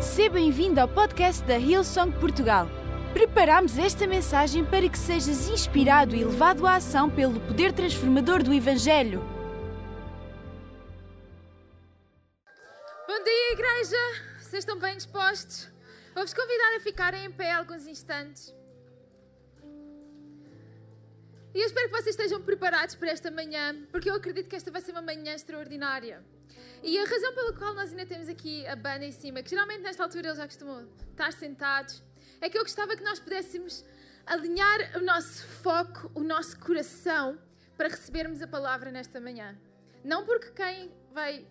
Seja bem-vindo ao podcast da Hillsong Portugal. Preparamos esta mensagem para que sejas inspirado e levado à ação pelo poder transformador do Evangelho. Bom dia, igreja! Vocês estão bem dispostos? Vou-vos convidar a ficarem em pé alguns instantes. E eu espero que vocês estejam preparados para esta manhã, porque eu acredito que esta vai ser uma manhã extraordinária. E a razão pela qual nós ainda temos aqui a banda em cima, que geralmente nesta altura eles já costumam estar sentados, é que eu gostava que nós pudéssemos alinhar o nosso foco, o nosso coração, para recebermos a palavra nesta manhã. Não porque quem vai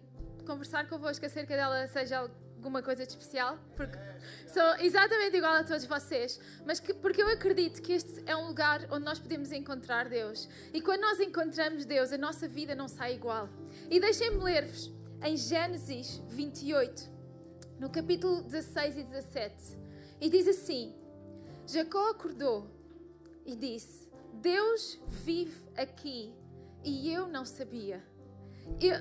conversar convosco acerca dela seja alguma coisa de especial, porque sou exatamente igual a todos vocês, mas que, porque eu acredito que este é um lugar onde nós podemos encontrar Deus. E quando nós encontramos Deus, a nossa vida não sai igual. E deixem-me ler-vos em Gênesis 28, no capítulo 16 e 17. E diz assim: Jacó acordou e disse: Deus vive aqui e eu não sabia. Eu,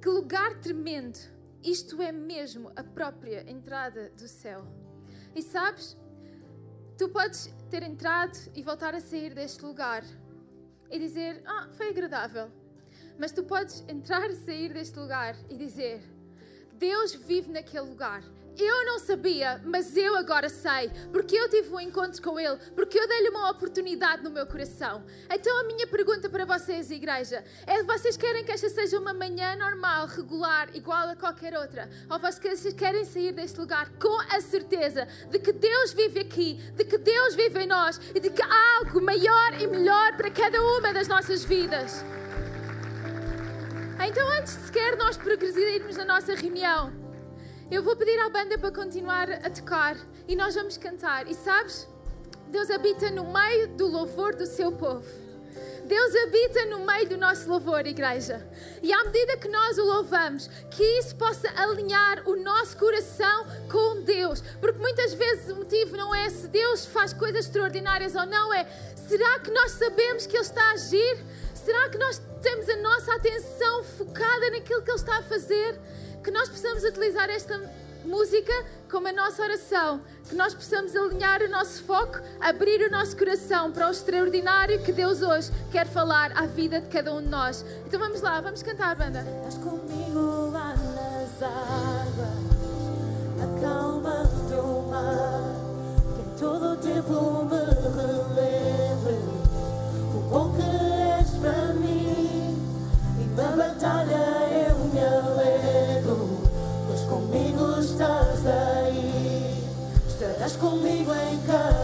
que lugar tremendo! Isto é mesmo a própria entrada do céu. E sabes, tu podes ter entrado e voltar a sair deste lugar e dizer: Ah, foi agradável. Mas tu podes entrar e sair deste lugar e dizer: Deus vive naquele lugar. Eu não sabia, mas eu agora sei, porque eu tive um encontro com Ele, porque eu dei-lhe uma oportunidade no meu coração. Então a minha pergunta para vocês, igreja, é: vocês querem que esta seja uma manhã normal, regular, igual a qualquer outra? Ou vocês querem sair deste lugar com a certeza de que Deus vive aqui, de que Deus vive em nós e de que há algo maior e melhor para cada uma das nossas vidas? Então, antes sequer nós progredirmos na nossa reunião, eu vou pedir à banda para continuar a tocar e nós vamos cantar. E sabes, Deus habita no meio do louvor do seu povo. Deus habita no meio do nosso louvor, igreja. E à medida que nós o louvamos, que isso possa alinhar o nosso coração com Deus. Porque muitas vezes o motivo não é se Deus faz coisas extraordinárias ou não, é será que nós sabemos que Ele está a agir? Será que nós temos a nossa atenção focada naquilo que Ele está a fazer? Que nós possamos utilizar esta música como a nossa oração, que nós possamos alinhar o nosso foco, abrir o nosso coração para o extraordinário que Deus hoje quer falar à vida de cada um de nós. Então vamos lá, vamos cantar, banda. Estás comigo lá nas águas, acalmando o mar, que em todo o tempo me relembre o bom que és para mim. E na batalha eu me alegro, pois comigo estás aí. Estarás comigo em cada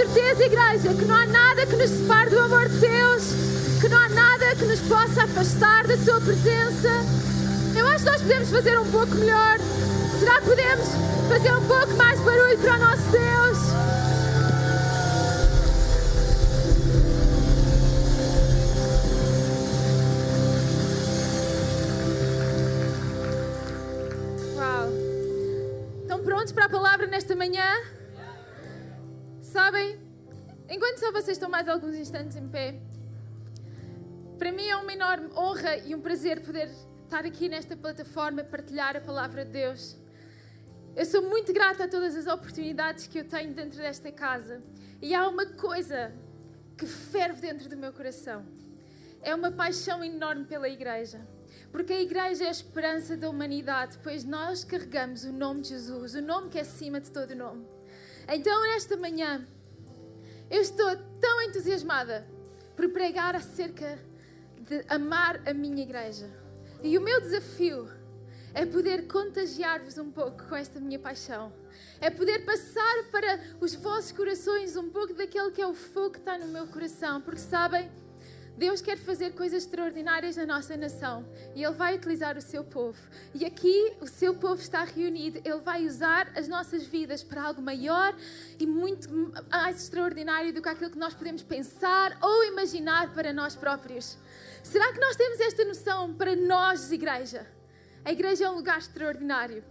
certeza, igreja, que não há nada que nos separe do amor de Deus, que não há nada que nos possa afastar da Sua presença. Eu acho que nós podemos fazer um pouco melhor. Será que podemos fazer um pouco mais barulho para o nosso Deus? Uau! Estão prontos para a palavra nesta manhã? Sabem, enquanto só vocês estão mais alguns instantes em pé, para mim é uma enorme honra e um prazer poder estar aqui nesta plataforma partilhar a palavra de Deus. Eu sou muito grata a todas as oportunidades que eu tenho dentro desta casa. E há uma coisa que ferve dentro do meu coração. É uma paixão enorme pela igreja. Porque a igreja é a esperança da humanidade, pois nós carregamos o nome de Jesus, o nome que é acima de todo nome. Então, nesta manhã, eu estou tão entusiasmada por pregar acerca de amar a minha igreja. E o meu desafio é poder contagiar-vos um pouco com esta minha paixão. É poder passar para os vossos corações um pouco daquele que é o fogo que está no meu coração. Porque sabem, Deus quer fazer coisas extraordinárias na nossa nação e Ele vai utilizar o seu povo. E aqui o seu povo está reunido, Ele vai usar as nossas vidas para algo maior e muito mais extraordinário do que aquilo que nós podemos pensar ou imaginar para nós próprios. Será que nós temos esta noção para nós, igreja? A igreja é um lugar extraordinário.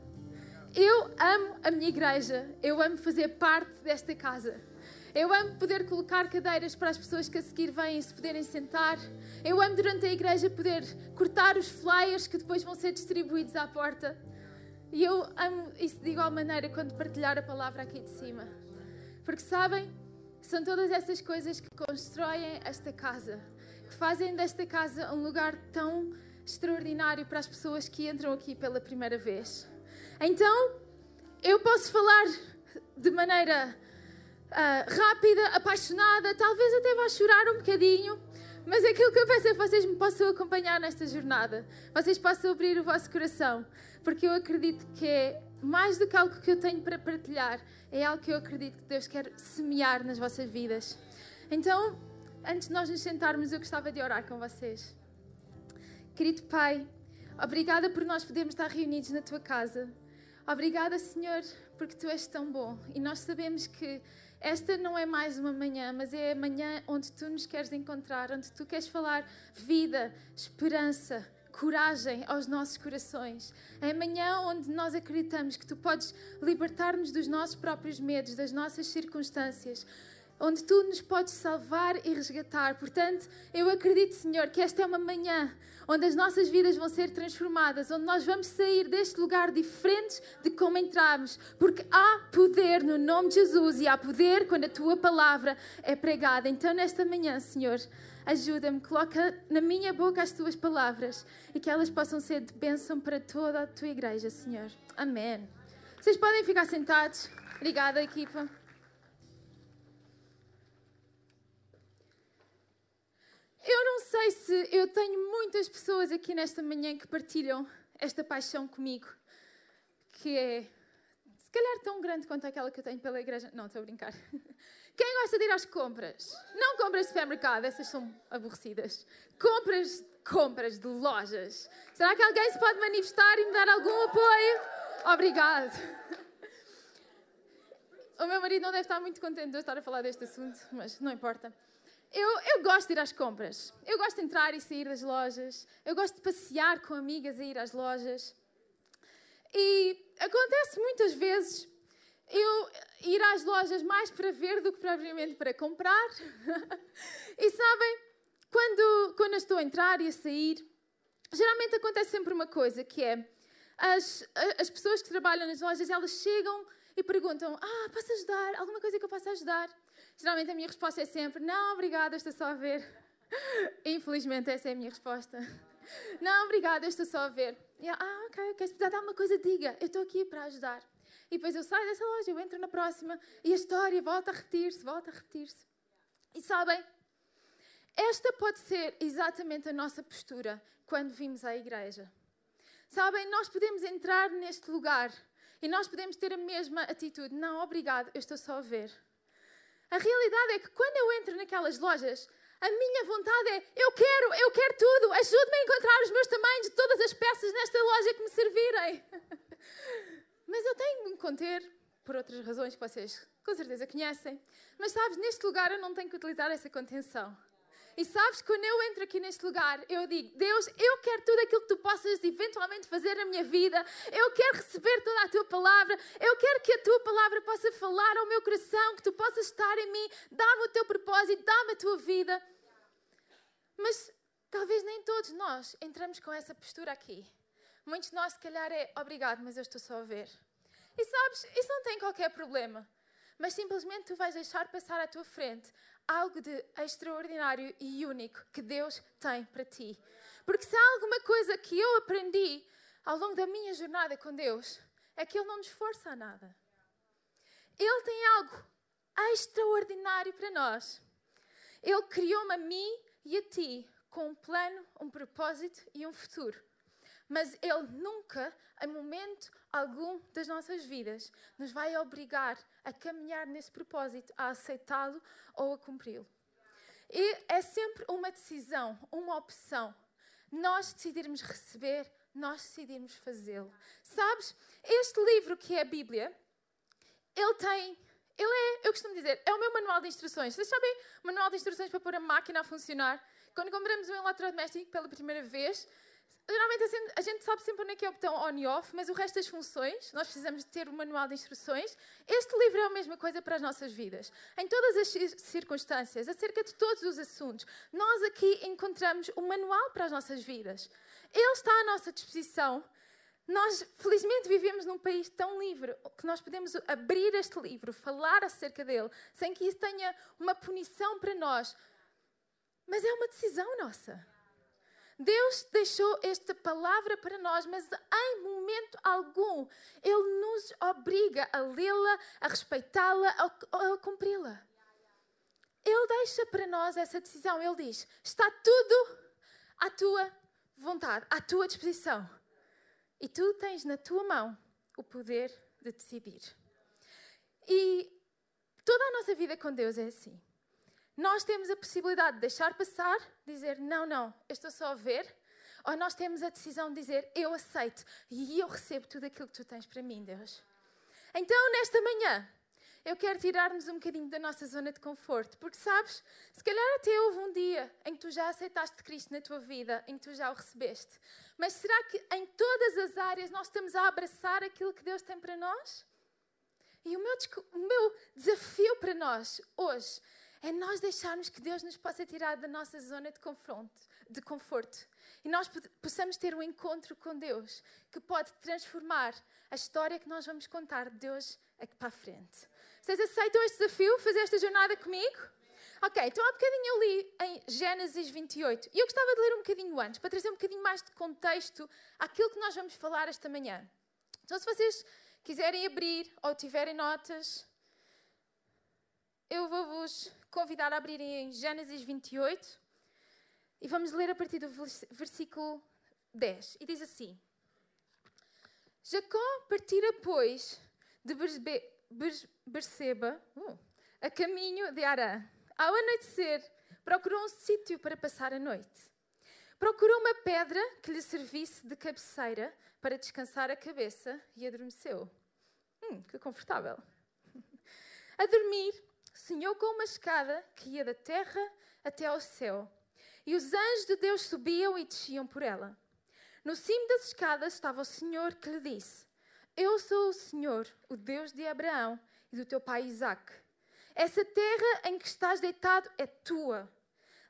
Eu amo a minha igreja, eu amo fazer parte desta casa. Eu amo poder colocar cadeiras para as pessoas que a seguir vêm se poderem sentar. Eu amo durante a igreja poder cortar os flyers que depois vão ser distribuídos à porta. E eu amo isso de igual maneira quando partilhar a palavra aqui de cima. Porque sabem, são todas essas coisas que constroem esta casa, que fazem desta casa um lugar tão extraordinário para as pessoas que entram aqui pela primeira vez. Então, eu posso falar de maneira uh, rápida, apaixonada, talvez até vá chorar um bocadinho, mas aquilo que eu peço é que vocês me possam acompanhar nesta jornada, vocês possam abrir o vosso coração, porque eu acredito que é mais do que algo que eu tenho para partilhar, é algo que eu acredito que Deus quer semear nas vossas vidas. Então, antes de nós nos sentarmos, eu gostava de orar com vocês. Querido Pai, obrigada por nós podermos estar reunidos na tua casa. Obrigada, Senhor, porque tu és tão bom e nós sabemos que esta não é mais uma manhã, mas é a manhã onde tu nos queres encontrar, onde tu queres falar vida, esperança, coragem aos nossos corações. É amanhã onde nós acreditamos que tu podes libertar-nos dos nossos próprios medos, das nossas circunstâncias, onde tu nos podes salvar e resgatar. Portanto, eu acredito, Senhor, que esta é uma manhã onde as nossas vidas vão ser transformadas, onde nós vamos sair deste lugar diferentes de como entramos, porque há poder no nome de Jesus e há poder quando a tua palavra é pregada. Então, nesta manhã, Senhor, ajuda-me, coloca na minha boca as tuas palavras e que elas possam ser de bênção para toda a tua igreja, Senhor. Amém. Vocês podem ficar sentados. Obrigada, equipa. Eu não sei se eu tenho muitas pessoas aqui nesta manhã que partilham esta paixão comigo, que é se calhar tão grande quanto aquela que eu tenho pela igreja. Não, estou a brincar. Quem gosta de ir às compras? Não compras de supermercado, essas são aborrecidas. Compras, compras de lojas. Será que alguém se pode manifestar e me dar algum apoio? Obrigado. O meu marido não deve estar muito contente de eu estar a falar deste assunto, mas não importa. Eu, eu gosto de ir às compras. Eu gosto de entrar e sair das lojas. Eu gosto de passear com amigas e ir às lojas. E acontece muitas vezes eu ir às lojas mais para ver do que propriamente para comprar. e sabem, quando, quando eu estou a entrar e a sair, geralmente acontece sempre uma coisa que é as, as pessoas que trabalham nas lojas, elas chegam e perguntam: Ah, posso ajudar? Alguma coisa que eu possa ajudar? Geralmente a minha resposta é sempre: Não, obrigada, estou só a ver. Infelizmente, essa é a minha resposta. Não, obrigada, estou só a ver. Eu, ah, ok, ok. Se precisar de alguma coisa, diga. Eu estou aqui para ajudar. E depois eu saio dessa loja, eu entro na próxima e a história volta a repetir-se, volta a repetir-se. E sabem, esta pode ser exatamente a nossa postura quando vimos à igreja. Sabem, nós podemos entrar neste lugar e nós podemos ter a mesma atitude. Não, obrigado, eu estou só a ver. A realidade é que quando eu entro naquelas lojas, a minha vontade é: eu quero, eu quero tudo, ajude-me a encontrar os meus tamanhos de todas as peças nesta loja que me servirem. Mas eu tenho que me conter, por outras razões que vocês com certeza conhecem. Mas sabes, neste lugar eu não tenho que utilizar essa contenção. E sabes, quando eu entro aqui neste lugar, eu digo: Deus, eu quero tudo aquilo que tu possas eventualmente fazer na minha vida. Eu quero receber toda a tua palavra. Eu quero que a tua palavra possa falar ao meu coração, que tu possas estar em mim. Dá-me o teu propósito, dá-me a tua vida. Mas talvez nem todos nós entramos com essa postura aqui. Muitos de nós, se calhar, é obrigado, mas eu estou só a ver. E sabes, isso não tem qualquer problema. Mas simplesmente tu vais deixar passar à tua frente algo de extraordinário e único que Deus tem para ti. Porque se há alguma coisa que eu aprendi ao longo da minha jornada com Deus, é que Ele não nos força a nada. Ele tem algo extraordinário para nós. Ele criou-me a mim e a ti com um plano, um propósito e um futuro. Mas Ele nunca, em momento algum das nossas vidas, nos vai obrigar a caminhar nesse propósito, a aceitá-lo ou a cumpri-lo. E é sempre uma decisão, uma opção. Nós decidirmos receber, nós decidirmos fazê-lo. Sabes, este livro que é a Bíblia, ele tem ele é, eu costumo dizer, é o meu manual de instruções. Vocês sabem, manual de instruções para pôr a máquina a funcionar? Quando compramos um eletrodoméstico pela primeira vez, geralmente a gente sabe sempre onde é que é o botão on e off, mas o resto das funções, nós precisamos de ter o um manual de instruções. Este livro é a mesma coisa para as nossas vidas. Em todas as circunstâncias, acerca de todos os assuntos, nós aqui encontramos o um manual para as nossas vidas. Ele está à nossa disposição nós, felizmente, vivemos num país tão livre que nós podemos abrir este livro, falar acerca dele, sem que isso tenha uma punição para nós. Mas é uma decisão nossa. Deus deixou esta palavra para nós, mas em momento algum Ele nos obriga a lê-la, a respeitá-la, a, a cumpri-la. Ele deixa para nós essa decisão. Ele diz: está tudo à tua vontade, à tua disposição. E tu tens na tua mão o poder de decidir. E toda a nossa vida com Deus é assim. Nós temos a possibilidade de deixar passar, dizer não, não, eu estou só a ver, ou nós temos a decisão de dizer eu aceito e eu recebo tudo aquilo que tu tens para mim, Deus. Então, nesta manhã, eu quero tirar-nos um bocadinho da nossa zona de conforto, porque sabes, se calhar até houve um dia em que tu já aceitaste Cristo na tua vida, em que tu já o recebeste, mas será que em todas as áreas nós estamos a abraçar aquilo que Deus tem para nós? E o meu, o meu desafio para nós hoje é nós deixarmos que Deus nos possa tirar da nossa zona de, confronto, de conforto e nós possamos ter um encontro com Deus que pode transformar a história que nós vamos contar de Deus aqui para a frente. Vocês aceitam este desafio? Fazer esta jornada comigo? Ok, então há bocadinho eu li em Gênesis 28 e eu gostava de ler um bocadinho antes, para trazer um bocadinho mais de contexto àquilo que nós vamos falar esta manhã. Então, se vocês quiserem abrir ou tiverem notas, eu vou-vos convidar a abrirem em Gênesis 28 e vamos ler a partir do versículo 10. E diz assim: Jacó partira, pois, de Berseba, uh, a caminho de Arã. Ao anoitecer, procurou um sítio para passar a noite. Procurou uma pedra que lhe servisse de cabeceira para descansar a cabeça e adormeceu. Hum, que confortável. A dormir, sonhou com uma escada que ia da terra até ao céu. E os anjos de Deus subiam e desciam por ela. No cimo das escadas estava o Senhor que lhe disse: eu sou o Senhor, o Deus de Abraão e do teu pai Isaque. Essa terra em que estás deitado é tua.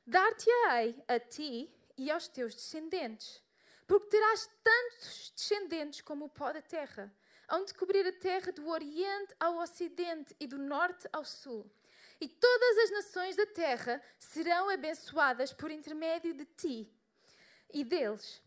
Dar-te-ei a ti e aos teus descendentes, porque terás tantos descendentes como o pó da terra, onde cobrir a terra do oriente ao ocidente e do norte ao sul. E todas as nações da terra serão abençoadas por intermédio de ti e deles.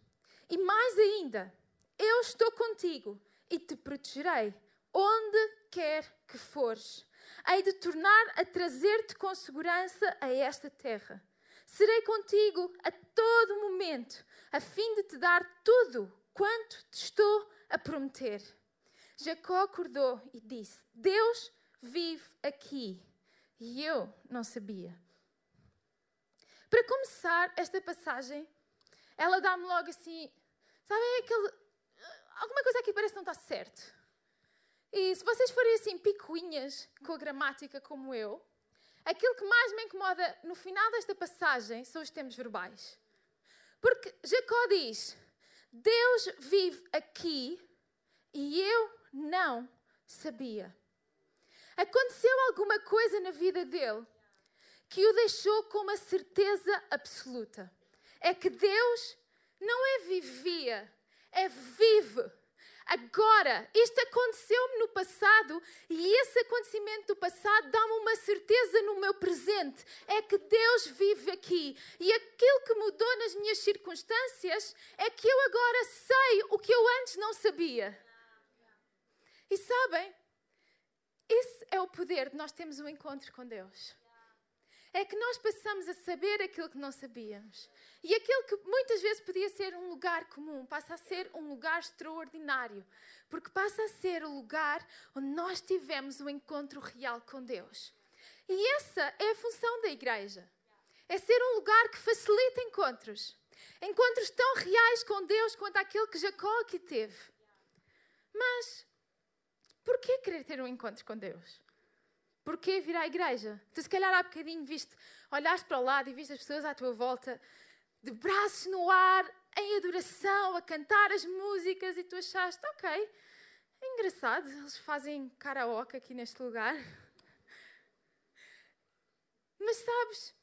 E mais ainda, eu estou contigo e te protegerei onde quer que fores. Hei de tornar a trazer-te com segurança a esta terra. Serei contigo a todo momento, a fim de te dar tudo quanto te estou a prometer. Jacó acordou e disse: Deus vive aqui. E eu não sabia. Para começar esta passagem, ela dá-me logo assim, sabem aquele alguma coisa aqui parece não estar certo. E se vocês forem assim picuinhas com a gramática como eu, aquilo que mais me incomoda no final desta passagem são os termos verbais. Porque Jacó diz: Deus vive aqui e eu não sabia. Aconteceu alguma coisa na vida dele que o deixou com uma certeza absoluta. É que Deus não é vivia, é vive. Agora, isto aconteceu-me no passado e esse acontecimento do passado dá-me uma certeza no meu presente. É que Deus vive aqui. E aquilo que mudou nas minhas circunstâncias é que eu agora sei o que eu antes não sabia. E sabem, esse é o poder de nós termos um encontro com Deus. É que nós passamos a saber aquilo que não sabíamos. E aquilo que muitas vezes podia ser um lugar comum passa a ser um lugar extraordinário. Porque passa a ser o lugar onde nós tivemos um encontro real com Deus. E essa é a função da igreja. É ser um lugar que facilita encontros. Encontros tão reais com Deus quanto aquele que Jacó aqui teve. Mas Porquê querer ter um encontro com Deus? Porquê vir à igreja? Tu, se calhar, há bocadinho viste, olhaste para o lado e viste as pessoas à tua volta, de braços no ar, em adoração, a cantar as músicas, e tu achaste, ok, é engraçado, eles fazem karaoke aqui neste lugar. Mas sabes,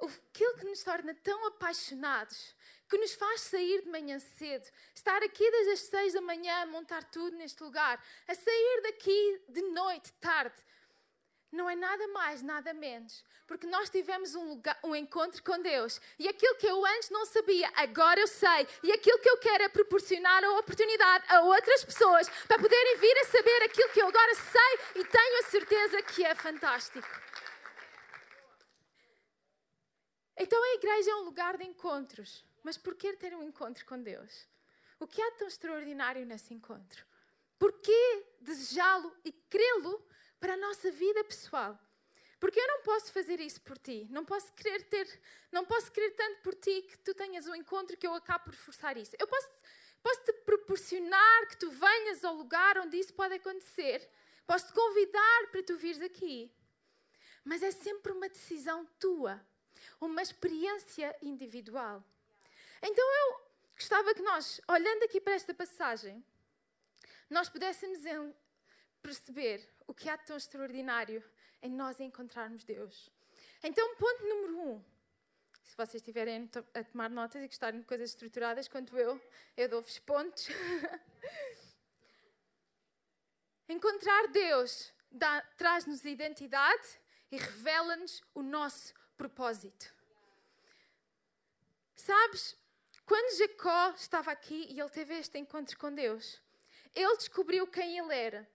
aquilo que nos torna tão apaixonados que nos faz sair de manhã cedo, estar aqui desde as seis da manhã a montar tudo neste lugar, a sair daqui de noite, tarde. Não é nada mais, nada menos, porque nós tivemos um, lugar, um encontro com Deus e aquilo que eu antes não sabia, agora eu sei, e aquilo que eu quero é proporcionar a oportunidade a outras pessoas para poderem vir a saber aquilo que eu agora sei e tenho a certeza que é fantástico. Então a igreja é um lugar de encontros. Mas por que ter um encontro com Deus? O que há tão extraordinário nesse encontro? Por que desejá-lo e crê-lo para a nossa vida pessoal? Porque eu não posso fazer isso por ti. Não posso querer ter, não posso querer tanto por ti que tu tenhas um encontro que eu acabo por forçar isso. Eu posso, posso te proporcionar que tu venhas ao lugar onde isso pode acontecer. Posso te convidar para tu vires aqui. Mas é sempre uma decisão tua, uma experiência individual. Então eu gostava que nós, olhando aqui para esta passagem, nós pudéssemos perceber o que há de tão extraordinário em nós encontrarmos Deus. Então, ponto número um. Se vocês estiverem a tomar notas e gostarem de coisas estruturadas, quanto eu, eu dou-vos pontos. Encontrar Deus traz-nos identidade e revela-nos o nosso propósito. Sabes, quando Jacó estava aqui e ele teve este encontro com Deus, ele descobriu quem ele era.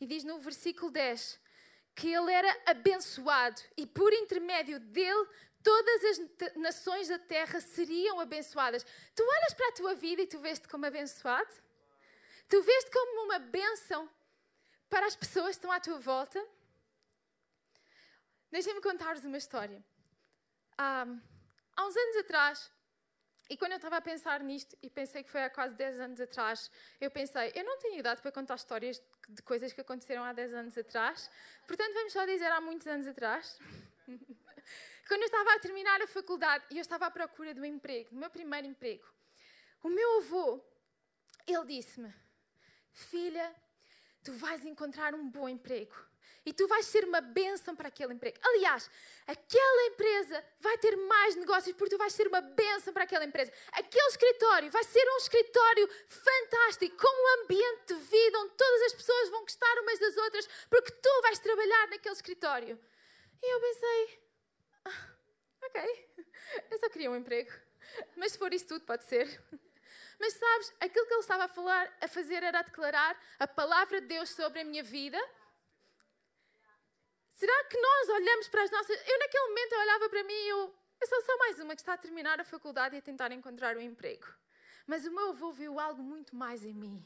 E diz no versículo 10 que ele era abençoado e por intermédio dele todas as nações da terra seriam abençoadas. Tu olhas para a tua vida e tu vês-te como abençoado? Tu vês-te como uma bênção para as pessoas que estão à tua volta? Deixem-me contar-vos uma história. há uns anos atrás, e quando eu estava a pensar nisto, e pensei que foi há quase 10 anos atrás, eu pensei, eu não tenho idade para contar histórias de coisas que aconteceram há 10 anos atrás, portanto vamos só dizer há muitos anos atrás. quando eu estava a terminar a faculdade e eu estava à procura de um emprego, do meu primeiro emprego, o meu avô, ele disse-me, filha, tu vais encontrar um bom emprego e tu vais ser uma bênção para aquele emprego. Aliás, aquela empresa vai ter mais negócios porque tu vais ser uma bênção para aquela empresa. Aquele escritório vai ser um escritório fantástico, com um ambiente de vida onde todas as pessoas vão gostar umas das outras porque tu vais trabalhar naquele escritório. E eu pensei, ah, ok, eu só queria um emprego. Mas se for isso tudo, pode ser. Mas sabes, aquilo que ele estava a falar, a fazer era a declarar a palavra de Deus sobre a minha vida Será que nós olhamos para as nossas. Eu, naquele momento, eu olhava para mim e eu. Eu sou só mais uma que está a terminar a faculdade e a tentar encontrar um emprego. Mas o meu avô viu algo muito mais em mim.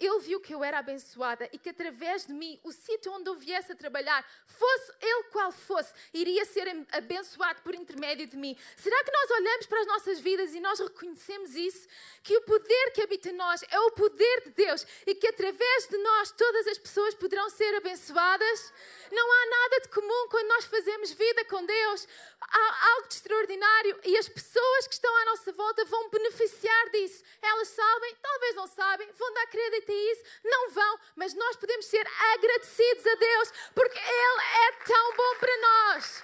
Ele viu que eu era abençoada e que através de mim, o sítio onde eu viesse a trabalhar, fosse ele qual fosse, iria ser abençoado por intermédio de mim. Será que nós olhamos para as nossas vidas e nós reconhecemos isso? Que o poder que habita em nós é o poder de Deus e que através de nós todas as pessoas poderão ser abençoadas? Não há nada de comum quando nós fazemos vida com Deus. Há algo de extraordinário e as pessoas que estão à nossa volta vão beneficiar disso. Elas sabem, talvez não sabem, vão dar crédito isso, não vão, mas nós podemos ser agradecidos a Deus porque Ele é tão bom para nós.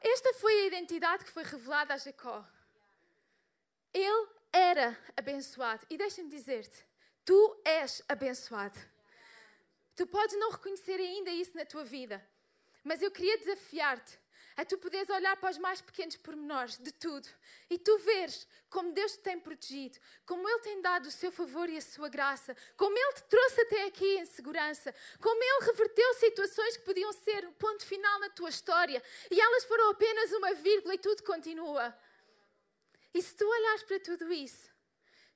Esta foi a identidade que foi revelada a Jacó. Ele era abençoado. E deixa-me dizer-te, Tu és abençoado. Tu podes não reconhecer ainda isso na tua vida, mas eu queria desafiar-te a tu poderes olhar para os mais pequenos pormenores de tudo e tu veres como Deus te tem protegido, como Ele tem dado o seu favor e a sua graça, como Ele te trouxe até aqui em segurança, como Ele reverteu situações que podiam ser o ponto final na tua história e elas foram apenas uma vírgula e tudo continua. E se tu olhares para tudo isso,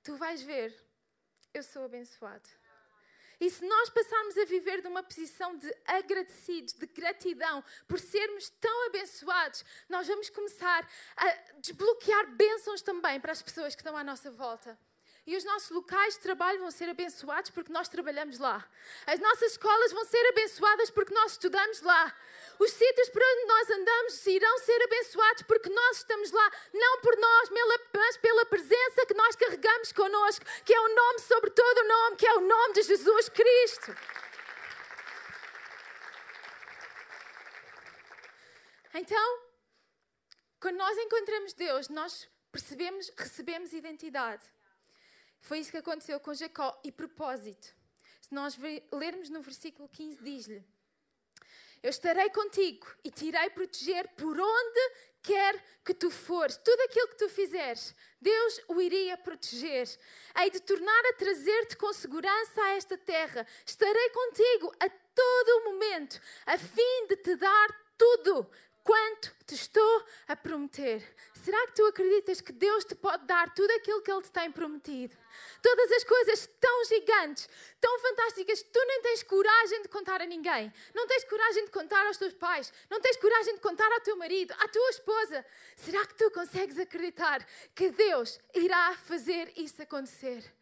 tu vais ver eu sou abençoado. E se nós passarmos a viver de uma posição de agradecidos, de gratidão, por sermos tão abençoados, nós vamos começar a desbloquear bênçãos também para as pessoas que estão à nossa volta. E os nossos locais de trabalho vão ser abençoados porque nós trabalhamos lá. As nossas escolas vão ser abençoadas porque nós estudamos lá. Os sítios por onde nós andamos irão ser abençoados porque nós estamos lá, não por nós, mas pela presença que nós carregamos connosco, que é o nome sobre todo o nome, que é o nome de Jesus Cristo. Então, quando nós encontramos Deus, nós percebemos, recebemos identidade. Foi isso que aconteceu com Jacó. E propósito. Se nós lermos no versículo 15, diz-lhe: Eu estarei contigo e te irei proteger por onde quer que tu fores. Tudo aquilo que tu fizeres, Deus o iria proteger. Hei de tornar a trazer-te com segurança a esta terra. Estarei contigo a todo o momento, a fim de te dar tudo quanto te estou a prometer. Será que tu acreditas que Deus te pode dar tudo aquilo que Ele te tem prometido? Todas as coisas tão gigantes, tão fantásticas, tu nem tens coragem de contar a ninguém. Não tens coragem de contar aos teus pais. Não tens coragem de contar ao teu marido, à tua esposa. Será que tu consegues acreditar que Deus irá fazer isso acontecer?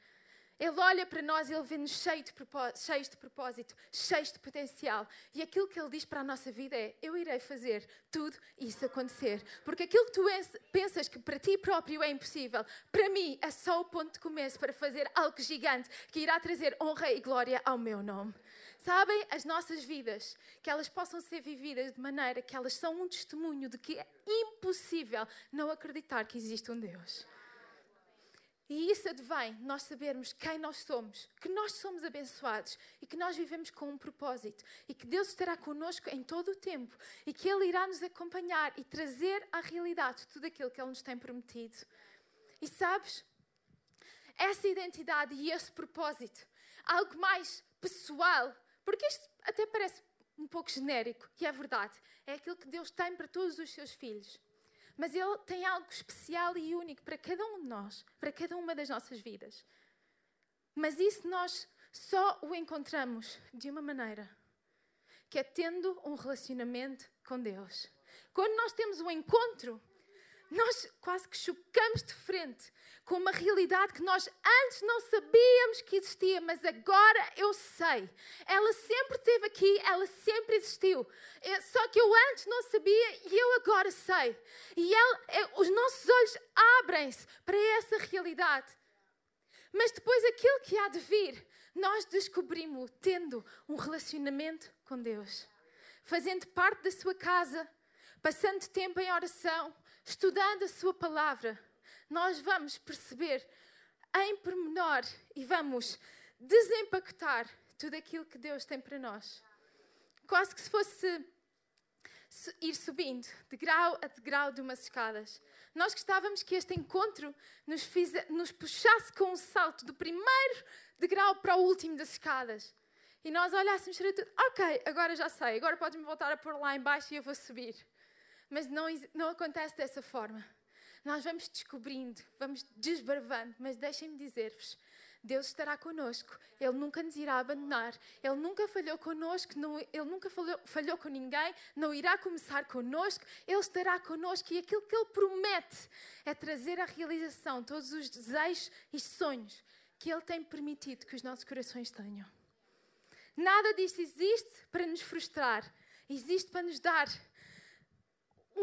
Ele olha para nós e ele vê-nos cheios de, de propósito, cheios de potencial. E aquilo que ele diz para a nossa vida é: Eu irei fazer tudo isso acontecer. Porque aquilo que tu pensas que para ti próprio é impossível, para mim é só o ponto de começo para fazer algo gigante que irá trazer honra e glória ao meu nome. Sabem, as nossas vidas, que elas possam ser vividas de maneira que elas são um testemunho de que é impossível não acreditar que existe um Deus. E isso advém nós sabermos quem nós somos, que nós somos abençoados e que nós vivemos com um propósito e que Deus estará conosco em todo o tempo e que Ele irá nos acompanhar e trazer à realidade tudo aquilo que Ele nos tem prometido. E sabes, essa identidade e esse propósito, algo mais pessoal, porque isto até parece um pouco genérico e é verdade, é aquilo que Deus tem para todos os seus filhos. Mas Ele tem algo especial e único para cada um de nós, para cada uma das nossas vidas. Mas isso nós só o encontramos de uma maneira, que é tendo um relacionamento com Deus. Quando nós temos um encontro nós quase que chocamos de frente com uma realidade que nós antes não sabíamos que existia, mas agora eu sei. Ela sempre esteve aqui, ela sempre existiu. É, só que eu antes não sabia e eu agora sei. E ela, é, os nossos olhos abrem-se para essa realidade. Mas depois aquilo que há de vir, nós descobrimos tendo um relacionamento com Deus, fazendo parte da sua casa, passando tempo em oração estudando a Sua palavra, nós vamos perceber em pormenor e vamos desempacotar tudo aquilo que Deus tem para nós. Quase que se fosse ir subindo de grau a degrau de umas escadas. Nós gostávamos que este encontro nos, fiz, nos puxasse com um salto do primeiro degrau para o último das escadas. E nós olhássemos para tudo, ok, agora já sei, agora podes-me voltar a pôr lá embaixo e eu vou subir. Mas não, não acontece dessa forma. nós vamos descobrindo, vamos desbravando, mas deixem-me dizer-vos. Deus estará conosco, Ele nunca nos irá abandonar, Ele nunca falhou conosco, não, Ele nunca falhou, falhou com ninguém, não irá começar conosco, Ele estará conosco e aquilo que Ele promete é trazer à realização todos os desejos e sonhos que Ele tem permitido que os nossos corações tenham. Nada disto existe para nos frustrar, existe para nos dar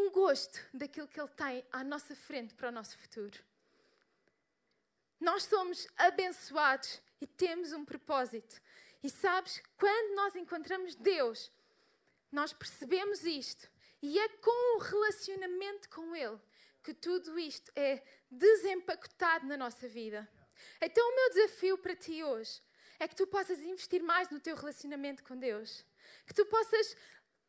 um gosto daquilo que Ele tem à nossa frente para o nosso futuro. Nós somos abençoados e temos um propósito. E sabes, quando nós encontramos Deus, nós percebemos isto. E é com o relacionamento com Ele que tudo isto é desempacotado na nossa vida. Então, o meu desafio para ti hoje é que tu possas investir mais no teu relacionamento com Deus. Que tu possas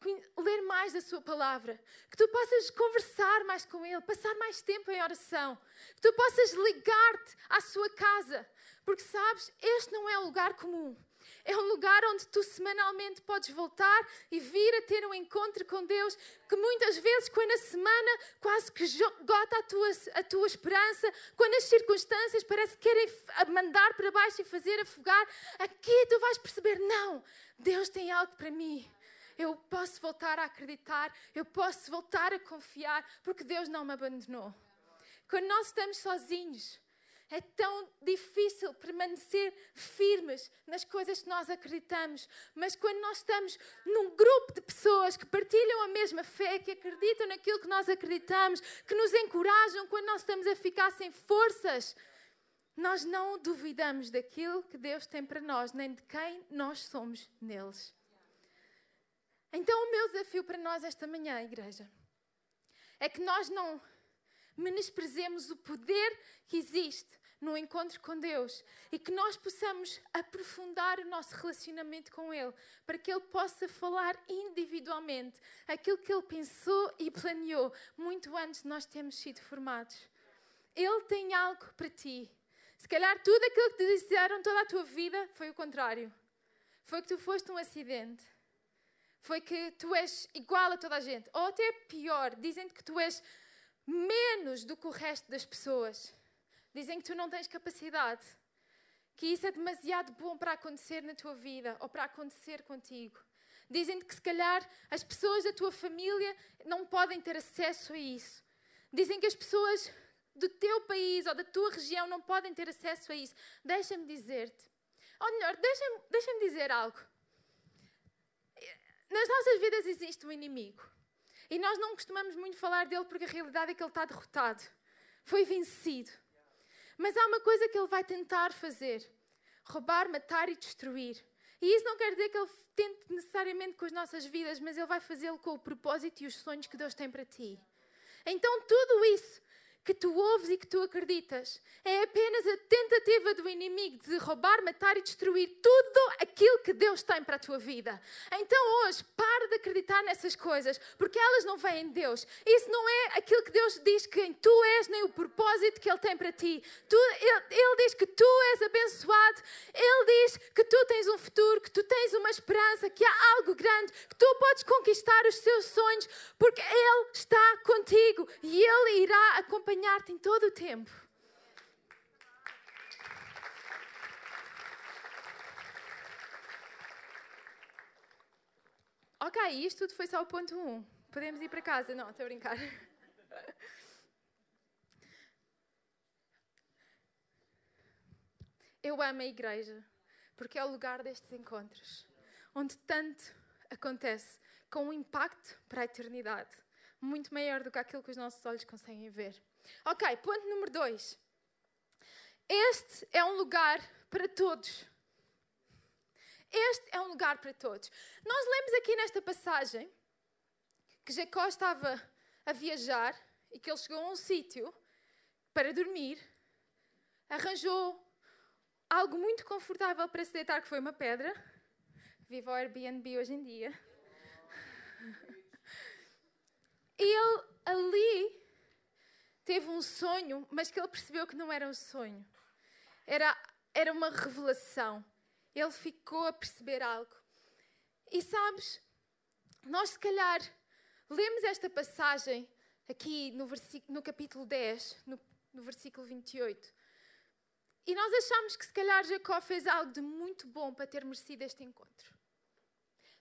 ler mais da Sua palavra, que tu possas conversar mais com Ele, passar mais tempo em oração, que tu possas ligar-te à Sua casa, porque sabes, este não é um lugar comum. É um lugar onde tu semanalmente podes voltar e vir a ter um encontro com Deus, que muitas vezes, quando a semana quase que gota a tua, a tua esperança, quando as circunstâncias parece que querem mandar para baixo e fazer afogar, aqui tu vais perceber: não, Deus tem algo para mim eu posso voltar a acreditar, eu posso voltar a confiar, porque Deus não me abandonou. Quando nós estamos sozinhos, é tão difícil permanecer firmes nas coisas que nós acreditamos, mas quando nós estamos num grupo de pessoas que partilham a mesma fé, que acreditam naquilo que nós acreditamos, que nos encorajam quando nós estamos a ficar sem forças, nós não duvidamos daquilo que Deus tem para nós, nem de quem nós somos neles. Então, o meu desafio para nós esta manhã, igreja, é que nós não menosprezemos o poder que existe no encontro com Deus e que nós possamos aprofundar o nosso relacionamento com Ele, para que Ele possa falar individualmente aquilo que Ele pensou e planeou muito antes de nós termos sido formados. Ele tem algo para ti. Se calhar tudo aquilo que te disseram toda a tua vida foi o contrário. Foi que tu foste um acidente foi que tu és igual a toda a gente. Ou até pior, dizem que tu és menos do que o resto das pessoas. Dizem que tu não tens capacidade. Que isso é demasiado bom para acontecer na tua vida ou para acontecer contigo. Dizem que se calhar as pessoas da tua família não podem ter acesso a isso. Dizem que as pessoas do teu país ou da tua região não podem ter acesso a isso. Deixa-me dizer-te. Ou melhor, deixa-me deixa dizer algo. Nas nossas vidas existe um inimigo. E nós não costumamos muito falar dele porque a realidade é que ele está derrotado. Foi vencido. Mas há uma coisa que ele vai tentar fazer: roubar, matar e destruir. E isso não quer dizer que ele tente necessariamente com as nossas vidas, mas ele vai fazê-lo com o propósito e os sonhos que Deus tem para ti. Então, tudo isso que tu ouves e que tu acreditas. É apenas a tentativa do inimigo de roubar, matar e destruir tudo aquilo que Deus tem para a tua vida. Então hoje, para de acreditar nessas coisas, porque elas não vêm de Deus. Isso não é aquilo que Deus diz que tu és, nem o propósito que Ele tem para ti. Tu, ele, ele diz que tu és abençoado, Ele diz que tu tens um futuro, que tu tens uma esperança, que há algo grande, que tu podes conquistar os seus sonhos, porque Ele está contigo e Ele irá acompanhar acompanhar-te em todo o tempo. Ok, isto tudo foi só o ponto 1. Um. Podemos ir para casa? Não, estou a brincar. Eu amo a igreja porque é o lugar destes encontros, onde tanto acontece, com um impacto para a eternidade, muito maior do que aquilo que os nossos olhos conseguem ver. Ok, ponto número dois. Este é um lugar para todos. Este é um lugar para todos. Nós lemos aqui nesta passagem que Jacó estava a viajar e que ele chegou a um sítio para dormir, arranjou algo muito confortável para se deitar, que foi uma pedra. Viva o Airbnb hoje em dia. E ele ali teve um sonho, mas que ele percebeu que não era um sonho. Era, era uma revelação. Ele ficou a perceber algo. E sabes, nós se calhar lemos esta passagem aqui no, no capítulo 10, no, no versículo 28. E nós achamos que se calhar Jacó fez algo de muito bom para ter merecido este encontro.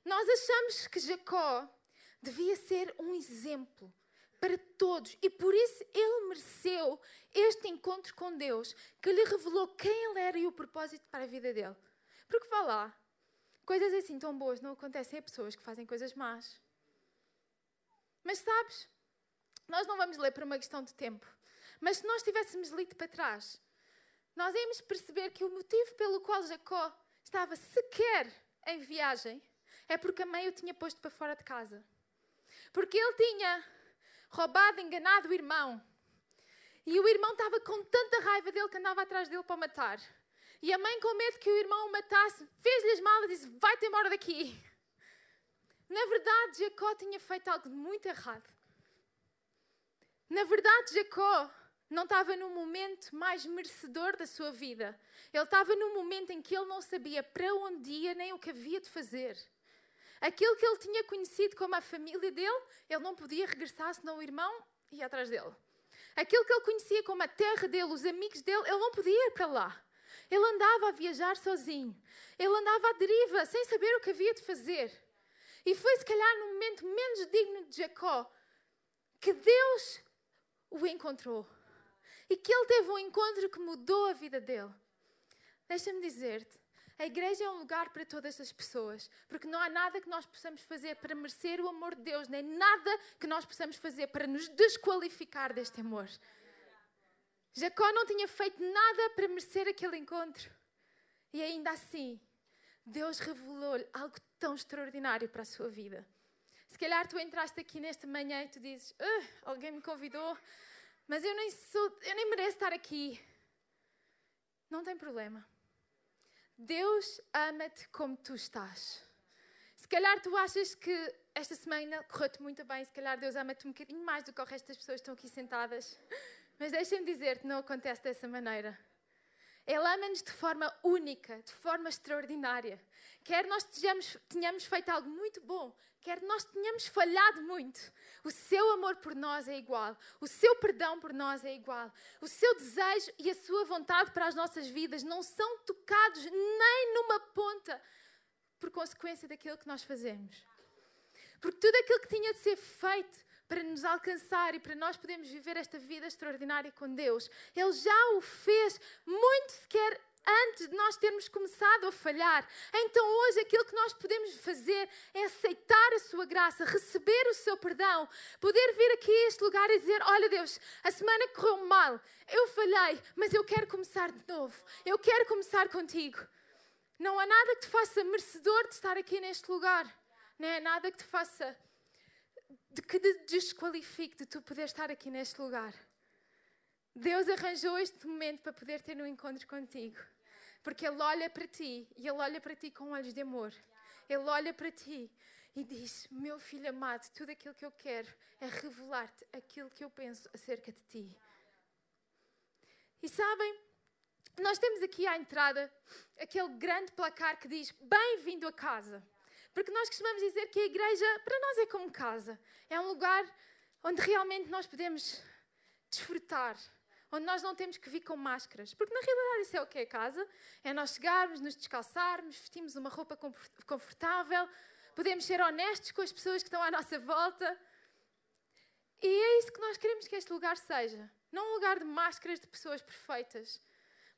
Nós achamos que Jacó devia ser um exemplo para todos e por isso ele mereceu este encontro com Deus que lhe revelou quem ele era e o propósito para a vida dele. Porque vá lá, coisas assim tão boas não acontecem a pessoas que fazem coisas más. Mas sabes, nós não vamos ler por uma questão de tempo, mas se nós tivéssemos lido para trás, nós íamos perceber que o motivo pelo qual Jacó estava sequer em viagem é porque a mãe o tinha posto para fora de casa. Porque ele tinha roubado, enganado o irmão. E o irmão estava com tanta raiva dele que andava atrás dele para matar. E a mãe, com medo que o irmão o matasse, fez-lhe as malas e disse: Vai-te embora daqui. Na verdade, Jacó tinha feito algo muito errado. Na verdade, Jacó não estava no momento mais merecedor da sua vida. Ele estava no momento em que ele não sabia para onde ia nem o que havia de fazer. Aquilo que ele tinha conhecido como a família dele, ele não podia regressar senão o irmão ia atrás dele. Aquilo que ele conhecia como a terra dele, os amigos dele, ele não podia ir para lá. Ele andava a viajar sozinho. Ele andava à deriva, sem saber o que havia de fazer. E foi, se calhar, no momento menos digno de Jacó que Deus o encontrou. E que ele teve um encontro que mudou a vida dele. Deixa-me dizer-te, a igreja é um lugar para todas as pessoas, porque não há nada que nós possamos fazer para merecer o amor de Deus, nem nada que nós possamos fazer para nos desqualificar deste amor. Jacó não tinha feito nada para merecer aquele encontro. E ainda assim, Deus revelou-lhe algo tão extraordinário para a sua vida. Se calhar tu entraste aqui nesta manhã e tu dizes: Alguém me convidou, mas eu nem, sou, eu nem mereço estar aqui. Não tem problema. Deus ama-te como tu estás. Se calhar tu achas que esta semana correu-te muito bem, se calhar Deus ama-te um bocadinho mais do que o resto das pessoas que estão aqui sentadas. Mas deixa-me dizer-te, não acontece dessa maneira. Ele ama-nos de forma única, de forma extraordinária. Quer nós tenhamos, tenhamos feito algo muito bom, quer nós tenhamos falhado muito, o seu amor por nós é igual, o seu perdão por nós é igual, o seu desejo e a sua vontade para as nossas vidas não são tocados nem numa ponta por consequência daquilo que nós fazemos. Porque tudo aquilo que tinha de ser feito para nos alcançar e para nós podermos viver esta vida extraordinária com Deus, Ele já o fez muito sequer antes de nós termos começado a falhar. Então, hoje, aquilo que nós podemos fazer é aceitar a Sua graça, receber o Seu perdão, poder vir aqui a este lugar e dizer: Olha, Deus, a semana correu mal, eu falhei, mas eu quero começar de novo, eu quero começar contigo. Não há nada que te faça merecedor de estar aqui neste lugar, não é nada que te faça. De que te desqualifique de tu poder estar aqui neste lugar. Deus arranjou este momento para poder ter um encontro contigo. Porque Ele olha para ti e Ele olha para ti com olhos de amor. Ele olha para ti e diz: Meu filho amado, tudo aquilo que eu quero é revelar-te aquilo que eu penso acerca de ti. E sabem, nós temos aqui à entrada aquele grande placar que diz: Bem-vindo a casa. Porque nós costumamos dizer que a igreja, para nós, é como casa. É um lugar onde realmente nós podemos desfrutar, onde nós não temos que vir com máscaras. Porque na realidade isso é o que é casa. É nós chegarmos, nos descalçarmos, vestimos uma roupa confortável, podemos ser honestos com as pessoas que estão à nossa volta. E é isso que nós queremos que este lugar seja. Não um lugar de máscaras de pessoas perfeitas,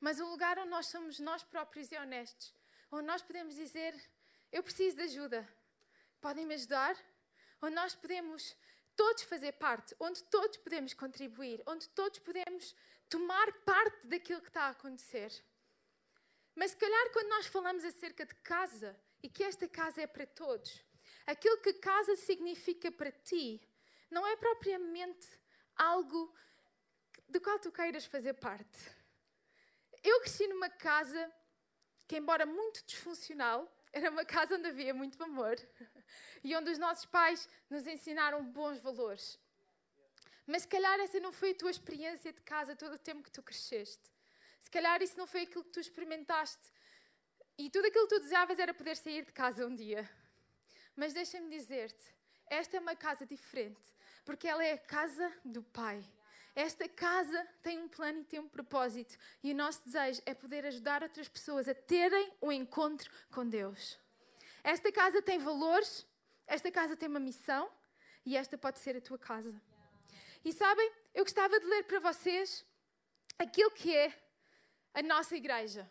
mas um lugar onde nós somos nós próprios e honestos. Onde nós podemos dizer: Eu preciso de ajuda. Podem me ajudar? Onde nós podemos todos fazer parte, onde todos podemos contribuir, onde todos podemos tomar parte daquilo que está a acontecer. Mas se calhar quando nós falamos acerca de casa e que esta casa é para todos, aquilo que casa significa para ti não é propriamente algo do qual tu queiras fazer parte. Eu cresci numa casa que, embora muito disfuncional, era uma casa onde havia muito amor e onde os nossos pais nos ensinaram bons valores. Mas se calhar essa não foi a tua experiência de casa todo o tempo que tu cresceste. Se calhar isso não foi aquilo que tu experimentaste. E tudo aquilo que tu desejavas era poder sair de casa um dia. Mas deixa-me dizer-te, esta é uma casa diferente. porque ela é a casa do Pai. Esta casa tem um plano e tem um propósito, e o nosso desejo é poder ajudar outras pessoas a terem um encontro com Deus. Esta casa tem valores, esta casa tem uma missão, e esta pode ser a tua casa. E sabem, eu gostava de ler para vocês aquilo que é a nossa igreja,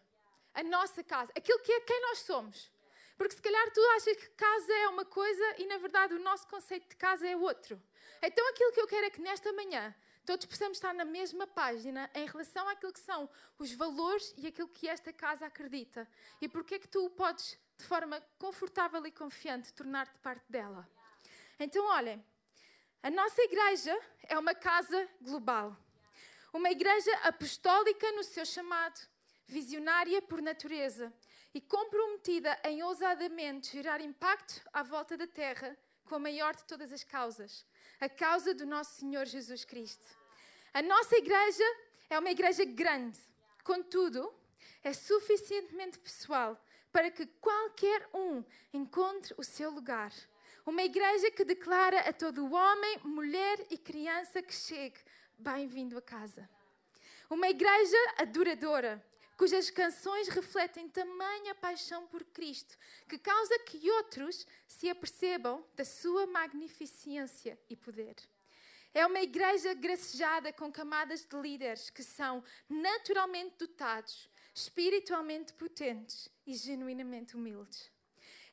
a nossa casa, aquilo que é quem nós somos. Porque se calhar tu achas que casa é uma coisa e na verdade o nosso conceito de casa é outro. Então aquilo que eu quero é que nesta manhã todos possamos estar na mesma página em relação àquilo que são os valores e aquilo que esta casa acredita. E porque é que tu podes, de forma confortável e confiante, tornar-te parte dela. Então, olhem, a nossa igreja é uma casa global. Uma igreja apostólica no seu chamado, visionária por natureza e comprometida em ousadamente gerar impacto à volta da terra com a maior de todas as causas, a causa do nosso Senhor Jesus Cristo. A nossa igreja é uma igreja grande, contudo, é suficientemente pessoal para que qualquer um encontre o seu lugar. Uma igreja que declara a todo homem, mulher e criança que chegue: bem-vindo a casa. Uma igreja adoradora, cujas canções refletem tamanha paixão por Cristo, que causa que outros se apercebam da sua magnificência e poder. É uma igreja gracejada com camadas de líderes que são naturalmente dotados, espiritualmente potentes e genuinamente humildes.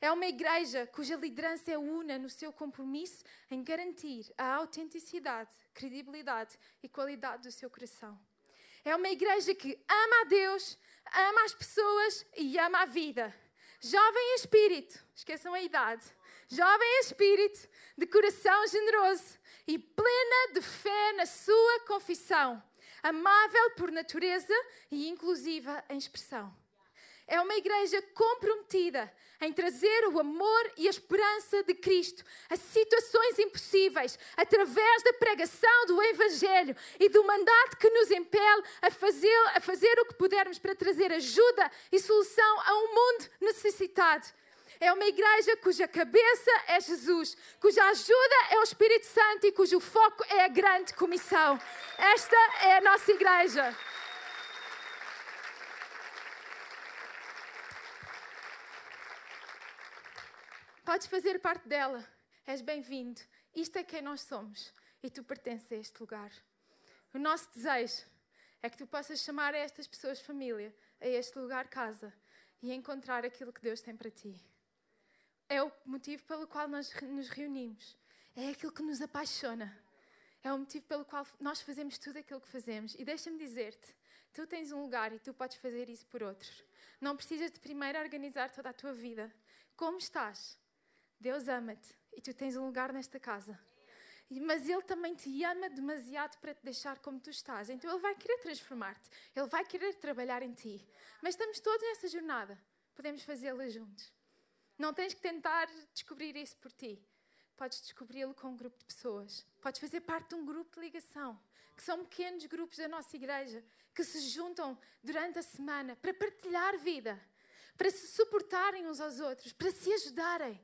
É uma igreja cuja liderança é una no seu compromisso em garantir a autenticidade, credibilidade e qualidade do seu coração. É uma igreja que ama a Deus, ama as pessoas e ama a vida. Jovem em espírito, esqueçam a idade. Jovem em espírito, de coração generoso e plena de fé na sua confissão. Amável por natureza e inclusiva em expressão. É uma igreja comprometida em trazer o amor e a esperança de Cristo a situações impossíveis, através da pregação do Evangelho e do mandato que nos impele a fazer, a fazer o que pudermos para trazer ajuda e solução a um mundo necessitado. É uma igreja cuja cabeça é Jesus, cuja ajuda é o Espírito Santo e cujo foco é a grande comissão. Esta é a nossa igreja. Podes fazer parte dela. És bem-vindo. Isto é quem nós somos. E tu pertences a este lugar. O nosso desejo é que tu possas chamar estas pessoas família, a este lugar casa e encontrar aquilo que Deus tem para ti. É o motivo pelo qual nós nos reunimos. É aquilo que nos apaixona. É o motivo pelo qual nós fazemos tudo aquilo que fazemos. E deixa-me dizer-te: tu tens um lugar e tu podes fazer isso por outros. Não precisas de primeiro organizar toda a tua vida. Como estás? Deus ama-te e tu tens um lugar nesta casa. Mas Ele também te ama demasiado para te deixar como tu estás. Então Ele vai querer transformar-te. Ele vai querer trabalhar em ti. Mas estamos todos nessa jornada. Podemos fazê-la juntos. Não tens que tentar descobrir isso por ti. Podes descobri-lo com um grupo de pessoas. Podes fazer parte de um grupo de ligação, que são pequenos grupos da nossa igreja, que se juntam durante a semana para partilhar vida, para se suportarem uns aos outros, para se ajudarem.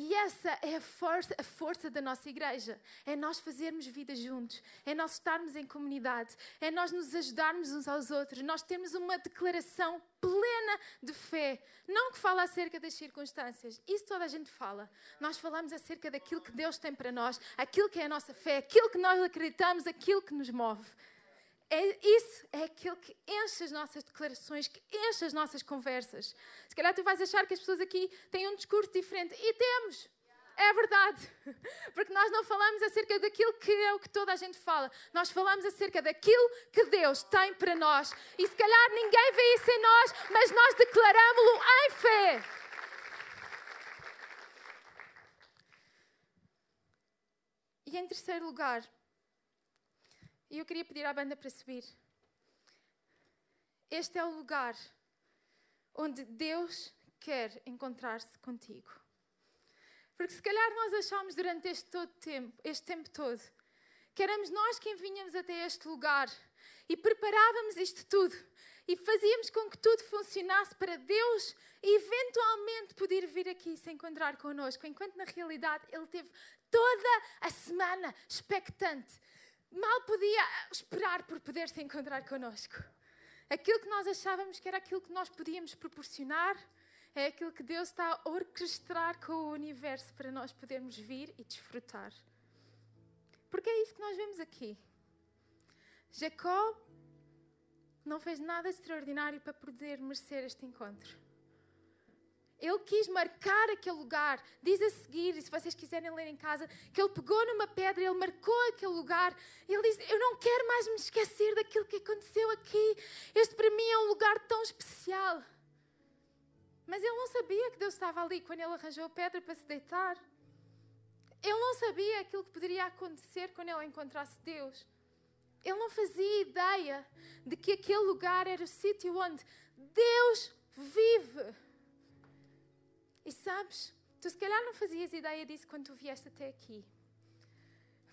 E essa é a força, a força da nossa igreja. É nós fazermos vida juntos, é nós estarmos em comunidade, é nós nos ajudarmos uns aos outros, nós temos uma declaração plena de fé. Não que fala acerca das circunstâncias, isso toda a gente fala. Nós falamos acerca daquilo que Deus tem para nós, aquilo que é a nossa fé, aquilo que nós acreditamos, aquilo que nos move. É, isso é aquilo que enche as nossas declarações, que enche as nossas conversas. Se calhar tu vais achar que as pessoas aqui têm um discurso diferente. E temos. É verdade. Porque nós não falamos acerca daquilo que é o que toda a gente fala. Nós falamos acerca daquilo que Deus tem para nós. E se calhar ninguém vê isso em nós, mas nós declaramos-lo em fé. E em terceiro lugar, e eu queria pedir à banda para subir. Este é o lugar onde Deus quer encontrar-se contigo. Porque se calhar nós achámos durante este todo tempo, este tempo todo, que éramos nós quem vinhamos até este lugar e preparávamos isto tudo e fazíamos com que tudo funcionasse para Deus eventualmente poder vir aqui se encontrar connosco, enquanto na realidade ele teve toda a semana expectante. Mal podia esperar por poder se encontrar connosco. Aquilo que nós achávamos que era aquilo que nós podíamos proporcionar, é aquilo que Deus está a orquestrar com o universo para nós podermos vir e desfrutar. Porque é isso que nós vemos aqui. Jacó não fez nada extraordinário para poder merecer este encontro. Ele quis marcar aquele lugar. Diz a seguir, e se vocês quiserem ler em casa, que ele pegou numa pedra, ele marcou aquele lugar. Ele diz: Eu não quero mais me esquecer daquilo que aconteceu aqui. Este para mim é um lugar tão especial. Mas ele não sabia que Deus estava ali quando ele arranjou a pedra para se deitar. Ele não sabia aquilo que poderia acontecer quando ele encontrasse Deus. Ele não fazia ideia de que aquele lugar era o sítio onde Deus vive. E sabes, tu se calhar não fazias ideia disso quando tu vieste até aqui.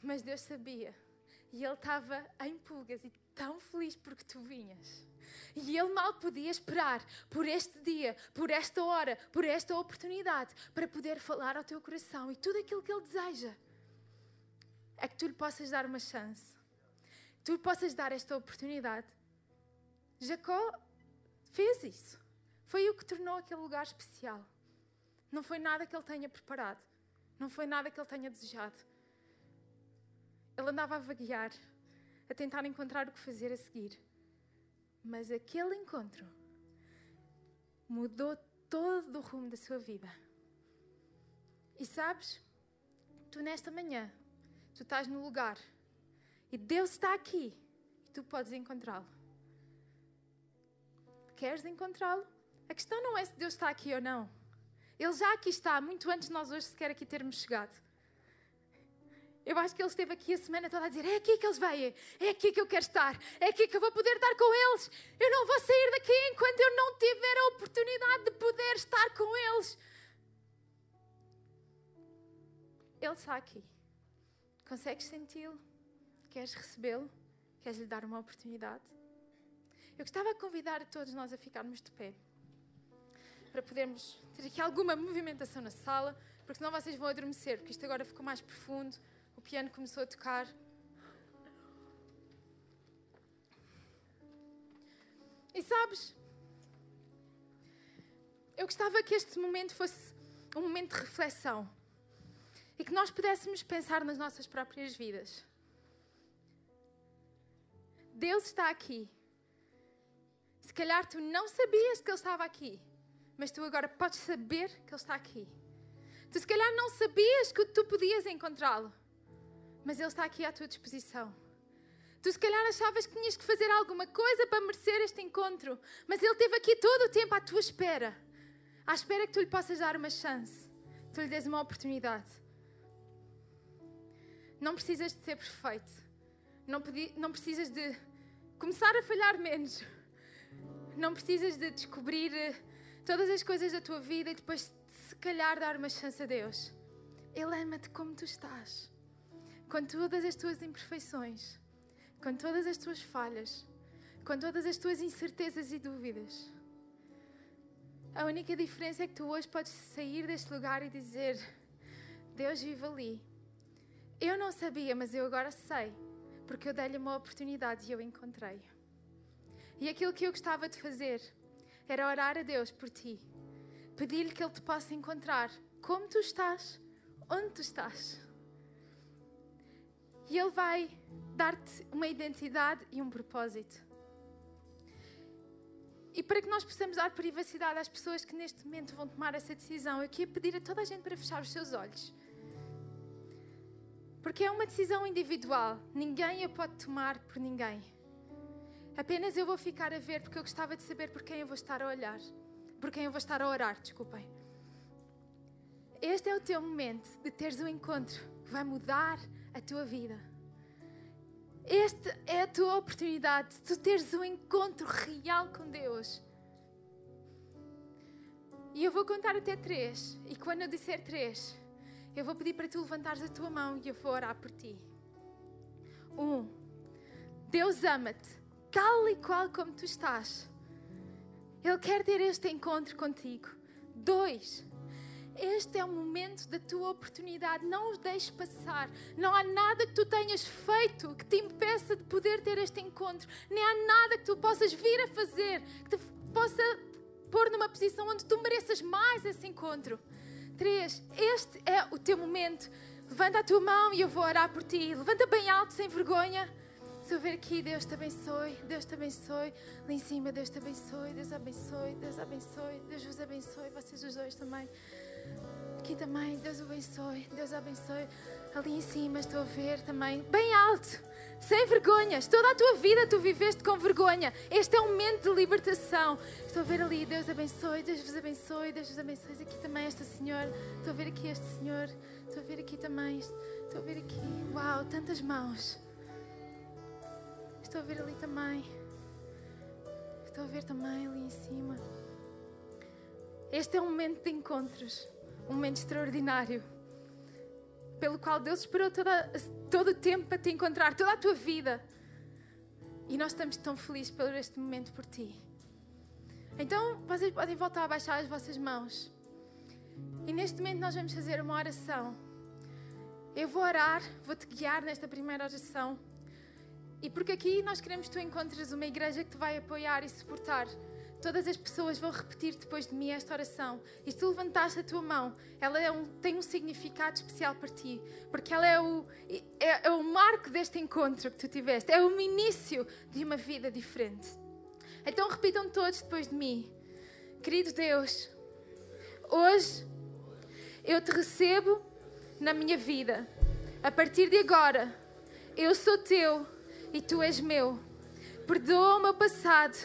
Mas Deus sabia. E Ele estava em pulgas e tão feliz porque tu vinhas. E Ele mal podia esperar por este dia, por esta hora, por esta oportunidade para poder falar ao teu coração e tudo aquilo que Ele deseja. É que tu lhe possas dar uma chance. Tu lhe possas dar esta oportunidade. Jacó fez isso. Foi o que tornou aquele lugar especial. Não foi nada que ele tenha preparado. Não foi nada que ele tenha desejado. Ele andava a vaguear, a tentar encontrar o que fazer a seguir. Mas aquele encontro mudou todo o rumo da sua vida. E sabes, tu nesta manhã, tu estás no lugar e Deus está aqui e tu podes encontrá-lo. Queres encontrá-lo? A questão não é se Deus está aqui ou não. Ele já aqui está, muito antes de nós hoje sequer aqui termos chegado. Eu acho que ele esteve aqui a semana toda a dizer: é aqui que eles vêm, é aqui que eu quero estar, é aqui que eu vou poder estar com eles. Eu não vou sair daqui enquanto eu não tiver a oportunidade de poder estar com eles. Ele está aqui. Consegues senti-lo? Queres recebê-lo? Queres lhe dar uma oportunidade? Eu gostava de convidar a todos nós a ficarmos de pé para podermos ter aqui alguma movimentação na sala, porque senão vocês vão adormecer, porque isto agora ficou mais profundo, o piano começou a tocar. E sabes, eu gostava que este momento fosse um momento de reflexão e que nós pudéssemos pensar nas nossas próprias vidas. Deus está aqui. Se calhar tu não sabias que Ele estava aqui mas tu agora podes saber que Ele está aqui. Tu se calhar não sabias que tu podias encontrá-lo, mas Ele está aqui à tua disposição. Tu se calhar achavas que tinhas que fazer alguma coisa para merecer este encontro, mas Ele esteve aqui todo o tempo à tua espera, à espera que tu lhe possas dar uma chance, tu lhe des uma oportunidade. Não precisas de ser perfeito, não, não precisas de começar a falhar menos, não precisas de descobrir eh, todas as coisas da tua vida e depois, se calhar, dar uma chance a Deus. Ele ama-te como tu estás, com todas as tuas imperfeições, com todas as tuas falhas, com todas as tuas incertezas e dúvidas. A única diferença é que tu hoje podes sair deste lugar e dizer: Deus vive ali. Eu não sabia, mas eu agora sei, porque eu dei-lhe uma oportunidade e eu encontrei. E aquilo que eu gostava de fazer era orar a Deus por ti. Pedir-lhe que Ele te possa encontrar como tu estás, onde tu estás. E Ele vai dar-te uma identidade e um propósito. E para que nós possamos dar privacidade às pessoas que neste momento vão tomar essa decisão, eu queria pedir a toda a gente para fechar os seus olhos. Porque é uma decisão individual, ninguém a pode tomar por ninguém. Apenas eu vou ficar a ver porque eu gostava de saber por quem eu vou estar a olhar. Por quem eu vou estar a orar, desculpem. Este é o teu momento de teres um encontro que vai mudar a tua vida. Esta é a tua oportunidade de tu teres um encontro real com Deus. E eu vou contar até três. E quando eu disser três, eu vou pedir para tu levantares a tua mão e eu vou orar por ti. Um, Deus ama-te tal e qual como tu estás. Ele quer ter este encontro contigo. Dois, este é o momento da tua oportunidade. Não os deixes passar. Não há nada que tu tenhas feito que te impeça de poder ter este encontro. Nem há nada que tu possas vir a fazer que te possa pôr numa posição onde tu mereças mais esse encontro. Três, este é o teu momento. Levanta a tua mão e eu vou orar por ti. Levanta bem alto, sem vergonha. Se eu ver aqui, Deus te abençoe, Deus te abençoe. Lá em cima, Deus te abençoe, Deus abençoe, Deus abençoe, Deus vos abençoe, vocês os dois também. Aqui também, Deus abençoe, Deus abençoe. Ali em cima estou a ver também, bem alto, sem vergonhas. Toda a tua vida tu viveste com vergonha. Este é um momento de libertação. Estou a ver ali, Deus abençoe, Deus vos abençoe, Deus vos abençoe. Aqui também esta senhora, estou a ver aqui este senhor, estou a ver aqui também, estou a ver aqui, uau, tantas mãos. Estou a ver ali também. Estou a ver também ali em cima. Este é um momento de encontros, um momento extraordinário, pelo qual Deus esperou toda, todo o tempo para te encontrar, toda a tua vida. E nós estamos tão felizes por este momento por ti. Então, vocês podem voltar a baixar as vossas mãos. E neste momento nós vamos fazer uma oração. Eu vou orar, vou-te guiar nesta primeira oração. E porque aqui nós queremos que tu encontres uma igreja que te vai apoiar e suportar. Todas as pessoas vão repetir depois de mim esta oração. E se tu levantaste a tua mão, ela é um, tem um significado especial para ti. Porque ela é o, é, é o marco deste encontro que tu tiveste. É o início de uma vida diferente. Então repitam todos depois de mim. Querido Deus, hoje eu te recebo na minha vida. A partir de agora, eu sou teu e tu és meu. Perdoa o meu passado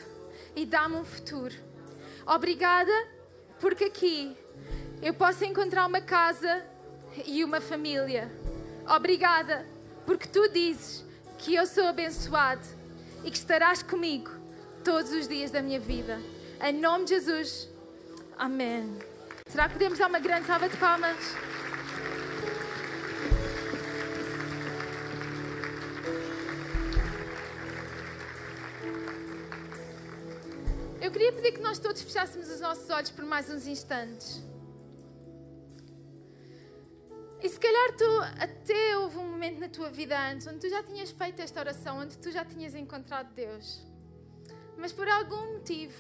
e dá-me um futuro. Obrigada porque aqui eu posso encontrar uma casa e uma família. Obrigada porque tu dizes que eu sou abençoado e que estarás comigo todos os dias da minha vida. Em nome de Jesus. Amém. Será que podemos dar uma grande salva de palmas? Queria pedir que nós todos fechássemos os nossos olhos por mais uns instantes. E se calhar tu até houve um momento na tua vida antes onde tu já tinhas feito esta oração, onde tu já tinhas encontrado Deus. Mas por algum motivo,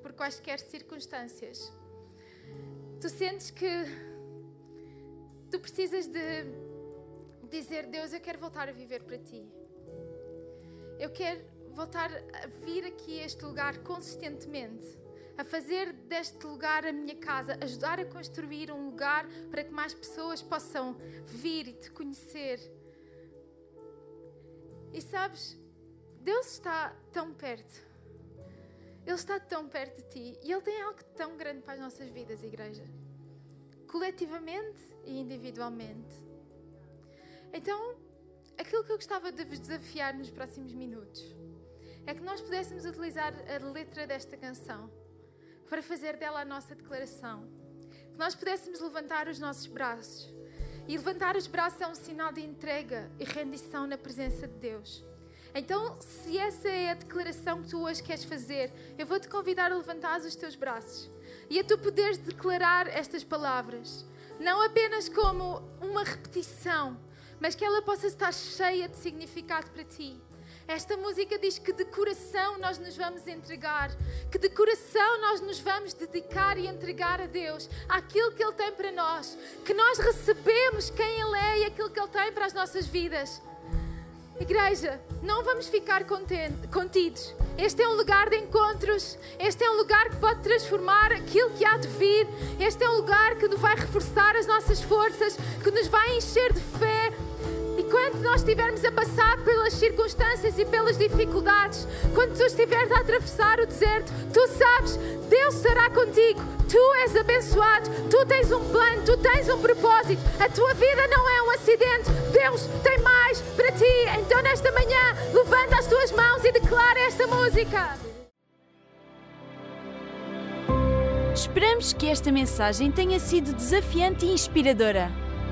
por quaisquer circunstâncias, tu sentes que tu precisas de dizer: Deus, eu quero voltar a viver para ti. Eu quero voltar a vir aqui a este lugar consistentemente, a fazer deste lugar a minha casa, ajudar a construir um lugar para que mais pessoas possam vir e te conhecer. E sabes, Deus está tão perto. Ele está tão perto de ti e Ele tem algo tão grande para as nossas vidas, igreja. Coletivamente e individualmente. Então, aquilo que eu gostava de vos desafiar nos próximos minutos é que nós pudéssemos utilizar a letra desta canção para fazer dela a nossa declaração. Que nós pudéssemos levantar os nossos braços. E levantar os braços é um sinal de entrega e rendição na presença de Deus. Então, se essa é a declaração que tu hoje queres fazer, eu vou te convidar a levantar os teus braços e a tu poderes declarar estas palavras, não apenas como uma repetição, mas que ela possa estar cheia de significado para ti. Esta música diz que de coração nós nos vamos entregar, que de coração nós nos vamos dedicar e entregar a Deus aquilo que Ele tem para nós, que nós recebemos quem Ele é e aquilo que Ele tem para as nossas vidas. Igreja, não vamos ficar contidos. Este é um lugar de encontros. Este é um lugar que pode transformar aquilo que há de vir. Este é um lugar que nos vai reforçar as nossas forças, que nos vai encher de fé, quando nós estivermos a passar pelas circunstâncias e pelas dificuldades, quando tu estiveres a atravessar o deserto, tu sabes, Deus estará contigo. Tu és abençoado, tu tens um plano, tu tens um propósito. A tua vida não é um acidente. Deus tem mais para ti. Então, nesta manhã, levanta as tuas mãos e declara esta música. Esperamos que esta mensagem tenha sido desafiante e inspiradora.